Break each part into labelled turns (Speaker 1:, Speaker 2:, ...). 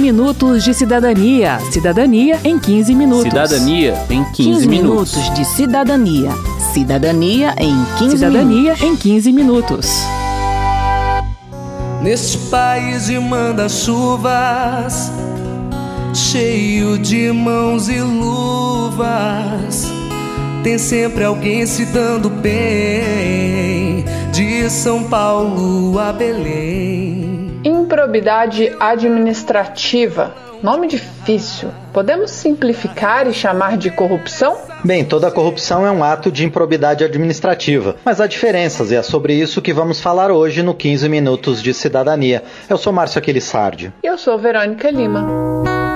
Speaker 1: minutos de cidadania. Cidadania em 15 minutos.
Speaker 2: Cidadania em 15,
Speaker 1: 15
Speaker 2: minutos.
Speaker 1: minutos de cidadania. Cidadania em 15 Cidadania em 15 minutos.
Speaker 3: Neste país de manda-chuvas, cheio de mãos e luvas, tem sempre alguém se dando bem, de São Paulo a Belém.
Speaker 4: Improbidade administrativa. Nome difícil. Podemos simplificar e chamar de corrupção?
Speaker 5: Bem, toda corrupção é um ato de improbidade administrativa, mas há diferenças e é sobre isso que vamos falar hoje no 15 Minutos de Cidadania. Eu sou Márcio Aquilissardi.
Speaker 4: Eu sou Verônica Lima.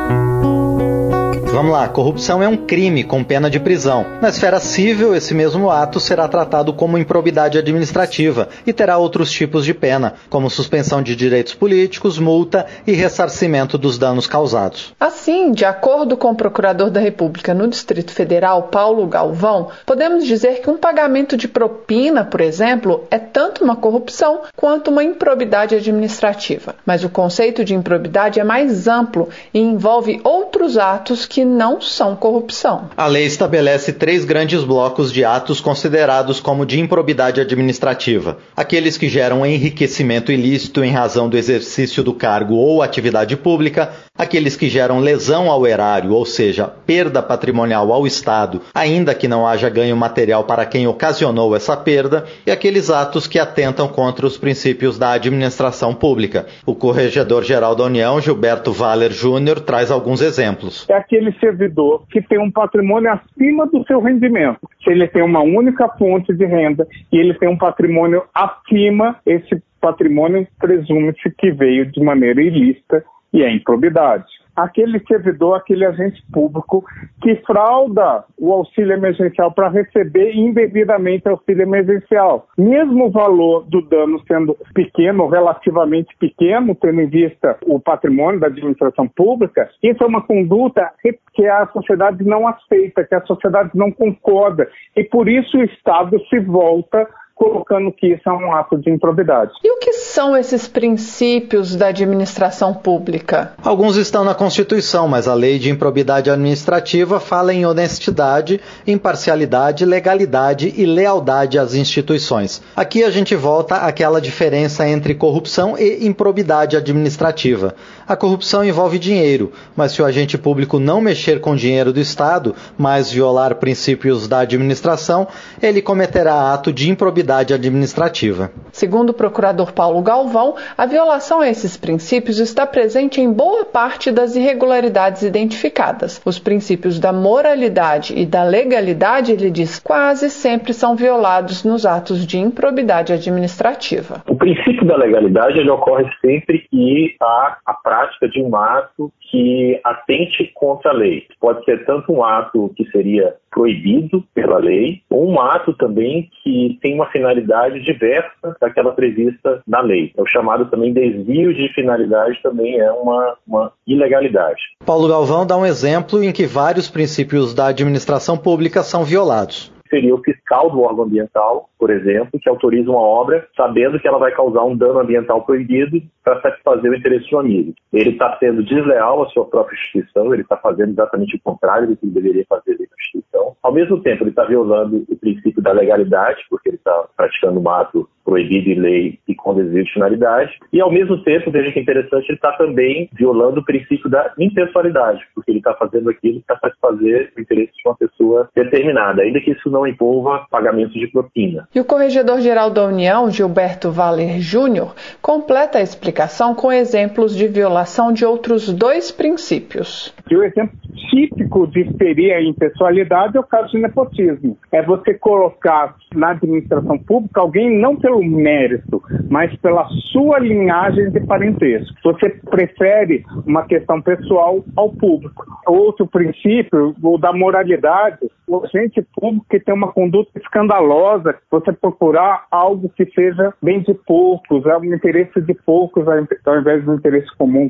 Speaker 5: Vamos lá, corrupção é um crime com pena de prisão. Na esfera civil, esse mesmo ato será tratado como improbidade administrativa e terá outros tipos de pena, como suspensão de direitos políticos, multa e ressarcimento dos danos causados.
Speaker 4: Assim, de acordo com o Procurador da República no Distrito Federal, Paulo Galvão, podemos dizer que um pagamento de propina, por exemplo, é tanto uma corrupção quanto uma improbidade administrativa. Mas o conceito de improbidade é mais amplo e envolve outros atos que não são corrupção.
Speaker 5: A lei estabelece três grandes blocos de atos considerados como de improbidade administrativa: aqueles que geram enriquecimento ilícito em razão do exercício do cargo ou atividade pública, aqueles que geram lesão ao erário, ou seja, perda patrimonial ao Estado, ainda que não haja ganho material para quem ocasionou essa perda, e aqueles atos que atentam contra os princípios da administração pública. O Corregedor-Geral da União, Gilberto Valer Júnior, traz alguns exemplos.
Speaker 6: É aquele servidor que tem um patrimônio acima do seu rendimento. Se ele tem uma única fonte de renda e ele tem um patrimônio acima, esse patrimônio presume-se que veio de maneira ilícita e é improbidade aquele servidor, aquele agente público que frauda o auxílio emergencial para receber indevidamente auxílio emergencial. Mesmo o valor do dano sendo pequeno, relativamente pequeno, tendo em vista o patrimônio da administração pública, isso é uma conduta que a sociedade não aceita, que a sociedade não concorda. E por isso o Estado se volta colocando que isso é um ato de improbidade.
Speaker 4: E o que são esses princípios da administração pública?
Speaker 5: Alguns estão na Constituição, mas a lei de improbidade administrativa fala em honestidade, imparcialidade, legalidade e lealdade às instituições. Aqui a gente volta àquela diferença entre corrupção e improbidade administrativa. A corrupção envolve dinheiro, mas se o agente público não mexer com dinheiro do Estado, mas violar princípios da administração, ele cometerá ato de improbidade administrativa.
Speaker 4: Segundo o procurador Paulo Galvão, a violação a esses princípios está presente em boa parte das irregularidades identificadas. Os princípios da moralidade e da legalidade, ele diz, quase sempre são violados nos atos de improbidade administrativa.
Speaker 7: O princípio da legalidade ele ocorre sempre que há a prática de um ato que atente contra a lei. Pode ser tanto um ato que seria proibido pela lei, ou um ato também que tem uma finalidade diversa daquela prevista na lei. É o chamado também desvio de finalidade, também é uma, uma ilegalidade.
Speaker 5: Paulo Galvão dá um exemplo em que vários princípios da administração pública são violados
Speaker 7: seria o fiscal do órgão ambiental, por exemplo, que autoriza uma obra sabendo que ela vai causar um dano ambiental proibido para satisfazer o interesse um amigo. Ele está sendo desleal à sua própria instituição, ele está fazendo exatamente o contrário do que ele deveria fazer dentro da instituição. Ao mesmo tempo, ele está violando o princípio da legalidade, porque ele está praticando um ato proibido em lei e com desvio de finalidade. E, ao mesmo tempo, veja que é interessante, ele está também violando o princípio da impessoalidade, porque ele está fazendo aquilo para satisfazer o interesse de uma pessoa determinada, ainda que isso não envolva pagamento de propina.
Speaker 4: E o Corregedor-Geral da União, Gilberto Valer Júnior, completa a explicação com exemplos de violação de outros dois princípios.
Speaker 6: E o exemplo típico de ferir a impessoalidade é o caso de nepotismo. É você colocar na administração pública alguém não pelo mérito, mas pela sua linhagem de parentesco. Você prefere uma questão pessoal ao público. Outro princípio, o da moralidade, o agente público que tem uma conduta escandalosa, você procurar algo que seja bem de poucos, é um interesse de poucos ao invés do interesse comum.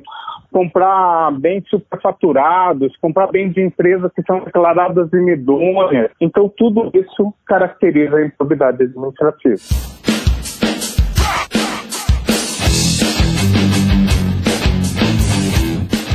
Speaker 6: Comprar bens superfaturados, comprar bens de empresas que são declaradas imidôneas. Então, tudo isso caracteriza a improbidade administrativa.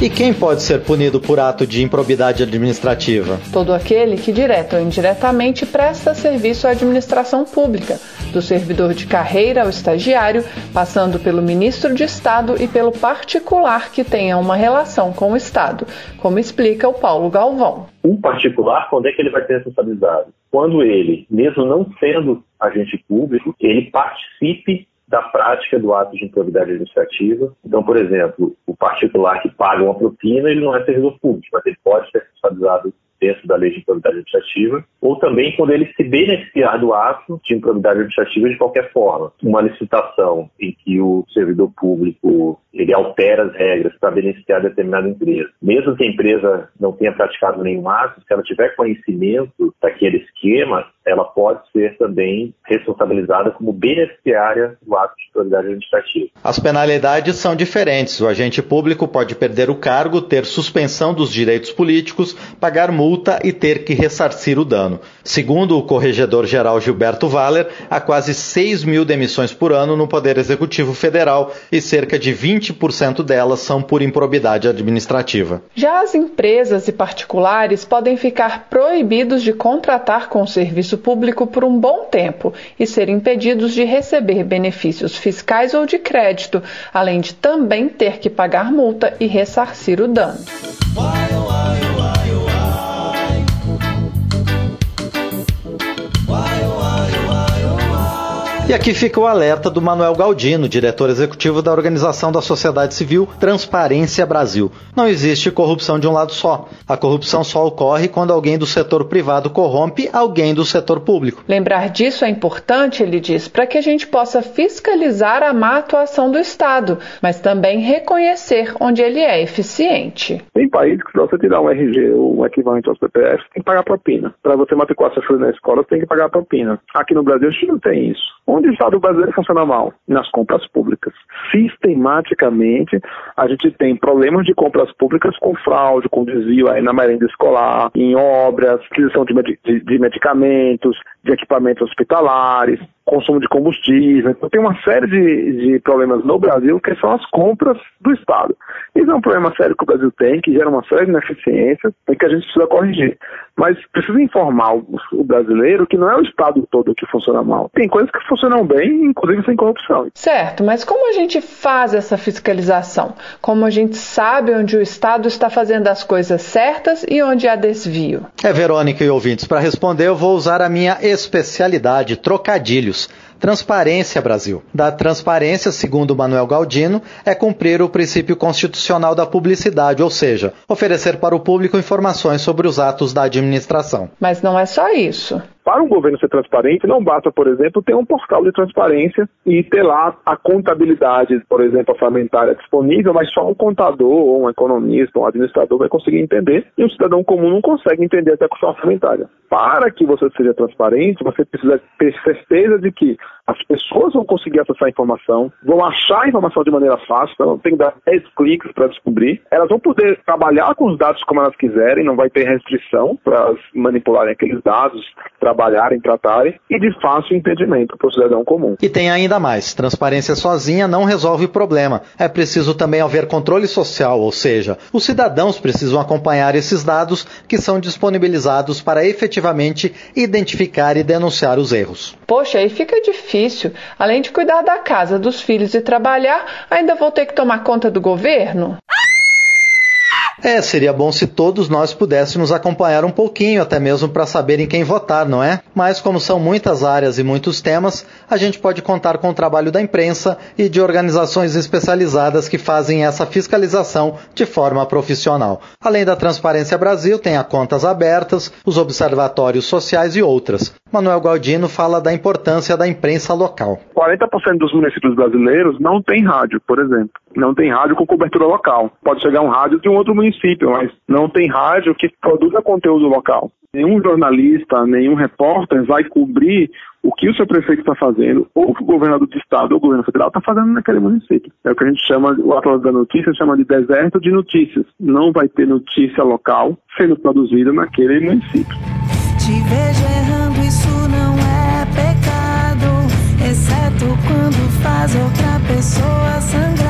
Speaker 5: E quem pode ser punido por ato de improbidade administrativa?
Speaker 4: Todo aquele que, direto ou indiretamente, presta serviço à administração pública, do servidor de carreira ao estagiário, passando pelo ministro de Estado e pelo particular que tenha uma relação com o Estado, como explica o Paulo Galvão.
Speaker 7: O particular, quando é que ele vai ser responsabilizado? Quando ele, mesmo não sendo agente público, ele participe da prática do ato de improbidade administrativa. Então, por exemplo, o particular que paga uma propina, ele não é servidor público, mas ele pode ser responsabilizado dentro da lei de improbidade administrativa, ou também quando ele se beneficiar do ato de improbidade administrativa de qualquer forma. Uma licitação em que o servidor público ele altera as regras para beneficiar determinada empresa. Mesmo que a empresa não tenha praticado nenhum ato, se ela tiver conhecimento daquele esquema, ela pode ser também responsabilizada como beneficiária do ato de autoridade administrativa.
Speaker 5: As penalidades são diferentes. O agente público pode perder o cargo, ter suspensão dos direitos políticos, pagar multa e ter que ressarcir o dano. Segundo o corregedor-geral Gilberto Valer, há quase 6 mil demissões por ano no Poder Executivo Federal e cerca de 20% delas são por improbidade administrativa.
Speaker 4: Já as empresas e particulares podem ficar proibidos de contratar com o serviço público por um bom tempo e ser impedidos de receber benefícios fiscais ou de crédito, além de também ter que pagar multa e ressarcir o dano.
Speaker 5: E aqui fica o alerta do Manuel Galdino, diretor executivo da Organização da Sociedade Civil Transparência Brasil. Não existe corrupção de um lado só. A corrupção só ocorre quando alguém do setor privado corrompe alguém do setor público.
Speaker 4: Lembrar disso é importante, ele diz, para que a gente possa fiscalizar a má atuação do Estado, mas também reconhecer onde ele é eficiente.
Speaker 8: Tem países que, se você tirar um RG ou um equivalente aos PPF, tem que pagar propina. Para você matricular seu filho na escola, tem que pagar propina. Aqui no Brasil, a gente não tem isso. Onde o Estado brasileiro funciona mal? Nas compras públicas. Sistematicamente, a gente tem problemas de compras públicas com fraude, com desvio aí na merenda escolar, em obras, aquisição de, de, de medicamentos, de equipamentos hospitalares, consumo de combustível. Então tem uma série de, de, problemas no Brasil que são as compras do Estado. Isso é um problema sério que o Brasil tem, que gera uma série de ineficiências e que a gente precisa corrigir. Mas precisa informar o, o brasileiro que não é o Estado todo que funciona mal. Tem coisas que funcionam bem, inclusive sem corrupção.
Speaker 4: Certo, mas como a gente faz essa fiscalização? Como a gente sabe onde o Estado está fazendo as coisas certas e onde há desvio?
Speaker 5: É, Verônica e ouvintes, para responder eu vou usar a minha especialidade, trocadilhos. Transparência Brasil. Da transparência, segundo Manuel Galdino, é cumprir o princípio constitucional da publicidade, ou seja, oferecer para o público informações sobre os atos da administração.
Speaker 4: Mas não é só isso.
Speaker 8: Para um governo ser transparente, não basta, por exemplo, ter um portal de transparência e ter lá a contabilidade, por exemplo, orçamentária disponível, mas só um contador, ou um economista, um administrador vai conseguir entender, e um cidadão comum não consegue entender até a questão orçamentária. Para que você seja transparente, você precisa ter certeza de que as pessoas vão conseguir acessar a informação, vão achar a informação de maneira fácil, então tem que dar 10 cliques para descobrir. Elas vão poder trabalhar com os dados como elas quiserem, não vai ter restrição para manipularem aqueles dados, trabalharem, tratarem, e de fácil entendimento para o cidadão comum.
Speaker 5: E tem ainda mais: transparência sozinha não resolve o problema. É preciso também haver controle social, ou seja, os cidadãos precisam acompanhar esses dados que são disponibilizados para efetivamente identificar e denunciar os erros.
Speaker 4: Poxa, aí fica difícil. Além de cuidar da casa, dos filhos e trabalhar, ainda vou ter que tomar conta do governo?
Speaker 5: É, seria bom se todos nós pudéssemos acompanhar um pouquinho, até mesmo para saber em quem votar, não é? Mas como são muitas áreas e muitos temas, a gente pode contar com o trabalho da imprensa e de organizações especializadas que fazem essa fiscalização de forma profissional. Além da Transparência Brasil, tem a Contas Abertas, os observatórios sociais e outras. Manuel Galdino fala da importância da imprensa local.
Speaker 8: 40% dos municípios brasileiros não tem rádio, por exemplo. Não tem rádio com cobertura local. Pode chegar um rádio de um outro município, mas não tem rádio que produza conteúdo local. Nenhum jornalista, nenhum repórter vai cobrir o que o seu prefeito está fazendo, ou o que o governador do estado ou o governo federal está fazendo naquele município. É o que a gente chama, o Atlas da Notícia chama de deserto de notícias. Não vai ter notícia local sendo produzida naquele município. Te vejo quando faz outra pessoa sangrar.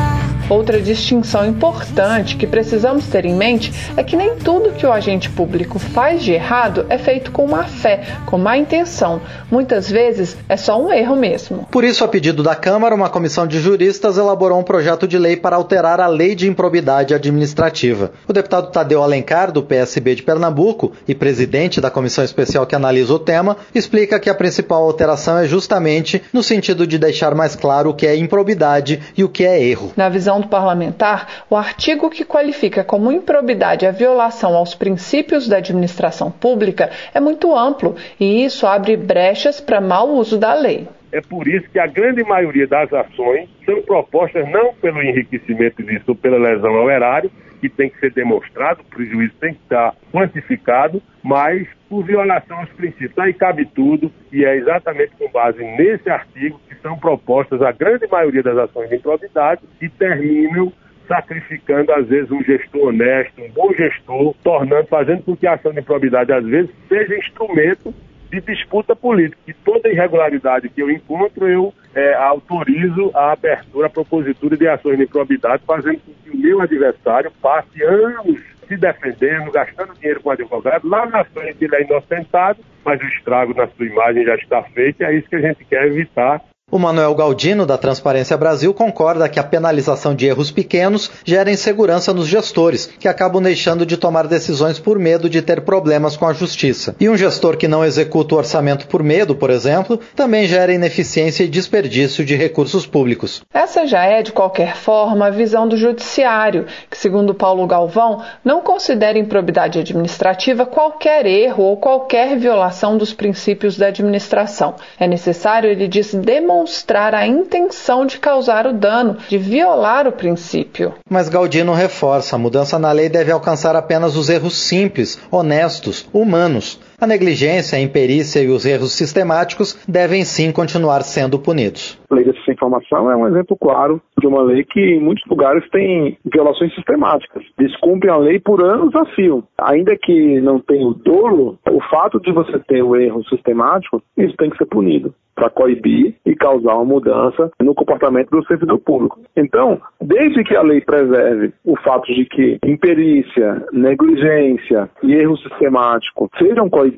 Speaker 4: Outra distinção importante que precisamos ter em mente é que nem tudo que o agente público faz de errado é feito com má fé, com má intenção. Muitas vezes é só um erro mesmo.
Speaker 5: Por isso, a pedido da Câmara, uma comissão de juristas elaborou um projeto de lei para alterar a lei de improbidade administrativa. O deputado Tadeu Alencar, do PSB de Pernambuco e presidente da comissão especial que analisa o tema, explica que a principal alteração é justamente no sentido de deixar mais claro o que é improbidade e o que é erro.
Speaker 4: Na visão do parlamentar, o artigo que qualifica como improbidade a violação aos princípios da administração pública é muito amplo e isso abre brechas para mau uso da lei.
Speaker 9: É por isso que a grande maioria das ações são propostas não pelo enriquecimento ilícito ou pela lesão ao erário, que tem que ser demonstrado, o prejuízo tem que estar quantificado, mas por violação aos princípios. Aí cabe tudo, e é exatamente com base nesse artigo que são propostas a grande maioria das ações de improbidade e terminam sacrificando, às vezes, um gestor honesto, um bom gestor, tornando, fazendo com que a ação de improbidade, às vezes, seja instrumento de disputa política. E toda irregularidade que eu encontro, eu é, autorizo a abertura, a propositura de ações de improbidade, fazendo com que o meu adversário passe anos se defendendo, gastando dinheiro com advogado. Lá na frente ele é inocentado, mas o estrago na sua imagem já está feito e é isso que a gente quer evitar
Speaker 5: o Manuel Galdino, da Transparência Brasil, concorda que a penalização de erros pequenos gera insegurança nos gestores, que acabam deixando de tomar decisões por medo de ter problemas com a justiça. E um gestor que não executa o orçamento por medo, por exemplo, também gera ineficiência e desperdício de recursos públicos.
Speaker 4: Essa já é, de qualquer forma, a visão do Judiciário, que, segundo Paulo Galvão, não considera improbidade administrativa qualquer erro ou qualquer violação dos princípios da administração. É necessário, ele diz, demonstrar demonstrar a intenção de causar o dano, de violar o princípio.
Speaker 5: Mas Galdino reforça: a mudança na lei deve alcançar apenas os erros simples, honestos, humanos. A negligência, a imperícia e os erros sistemáticos devem sim continuar sendo punidos.
Speaker 8: A lei de informação é um exemplo claro de uma lei que em muitos lugares tem violações sistemáticas. Descumprem a lei por anos a fio. Ainda que não tenha o dolo, o fato de você ter o erro sistemático, isso tem que ser punido para coibir e causar uma mudança no comportamento do servidor público. Então, desde que a lei preserve o fato de que imperícia, negligência e erro sistemático sejam coibidos,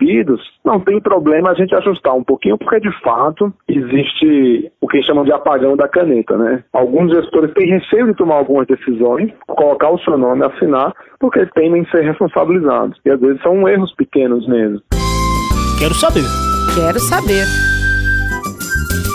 Speaker 8: não tem problema a gente ajustar um pouquinho, porque de fato existe o que chamam de apagão da caneta, né? Alguns gestores têm receio de tomar algumas decisões, colocar o seu nome, assinar, porque temem ser responsabilizados. E às vezes são erros pequenos mesmo.
Speaker 10: Quero saber.
Speaker 1: Quero saber.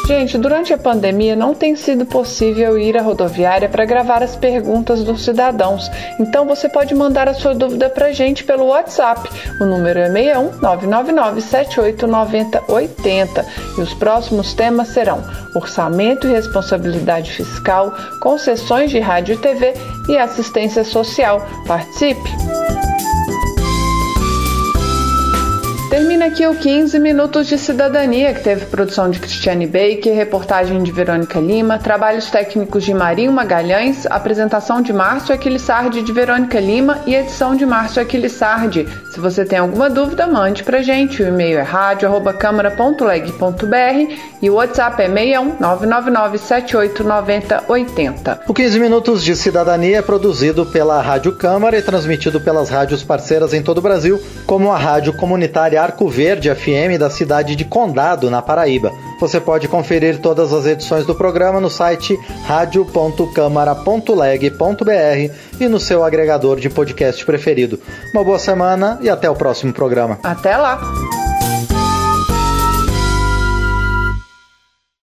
Speaker 4: Gente, durante a pandemia não tem sido possível ir à rodoviária para gravar as perguntas dos cidadãos. Então você pode mandar a sua dúvida para a gente pelo WhatsApp. O número é 61 999 789080 e os próximos temas serão orçamento e responsabilidade fiscal, concessões de rádio e TV e assistência social. Participe! Termina aqui o 15 Minutos de Cidadania, que teve produção de Cristiane Baker, reportagem de Verônica Lima, trabalhos técnicos de Marinho Magalhães, apresentação de Márcio Aquilissardi de Verônica Lima e edição de Márcio Aquilissardi. Se você tem alguma dúvida, mande pra gente. O e-mail é rádio.câmara.leg.br e o WhatsApp é 61 999
Speaker 5: O 15 Minutos de Cidadania é produzido pela Rádio Câmara e transmitido pelas rádios parceiras em todo o Brasil, como a Rádio Comunitária Arco Verde FM da cidade de Condado, na Paraíba. Você pode conferir todas as edições do programa no site radio.câmara.leg.br e no seu agregador de podcast preferido. Uma boa semana e até o próximo programa.
Speaker 4: Até lá!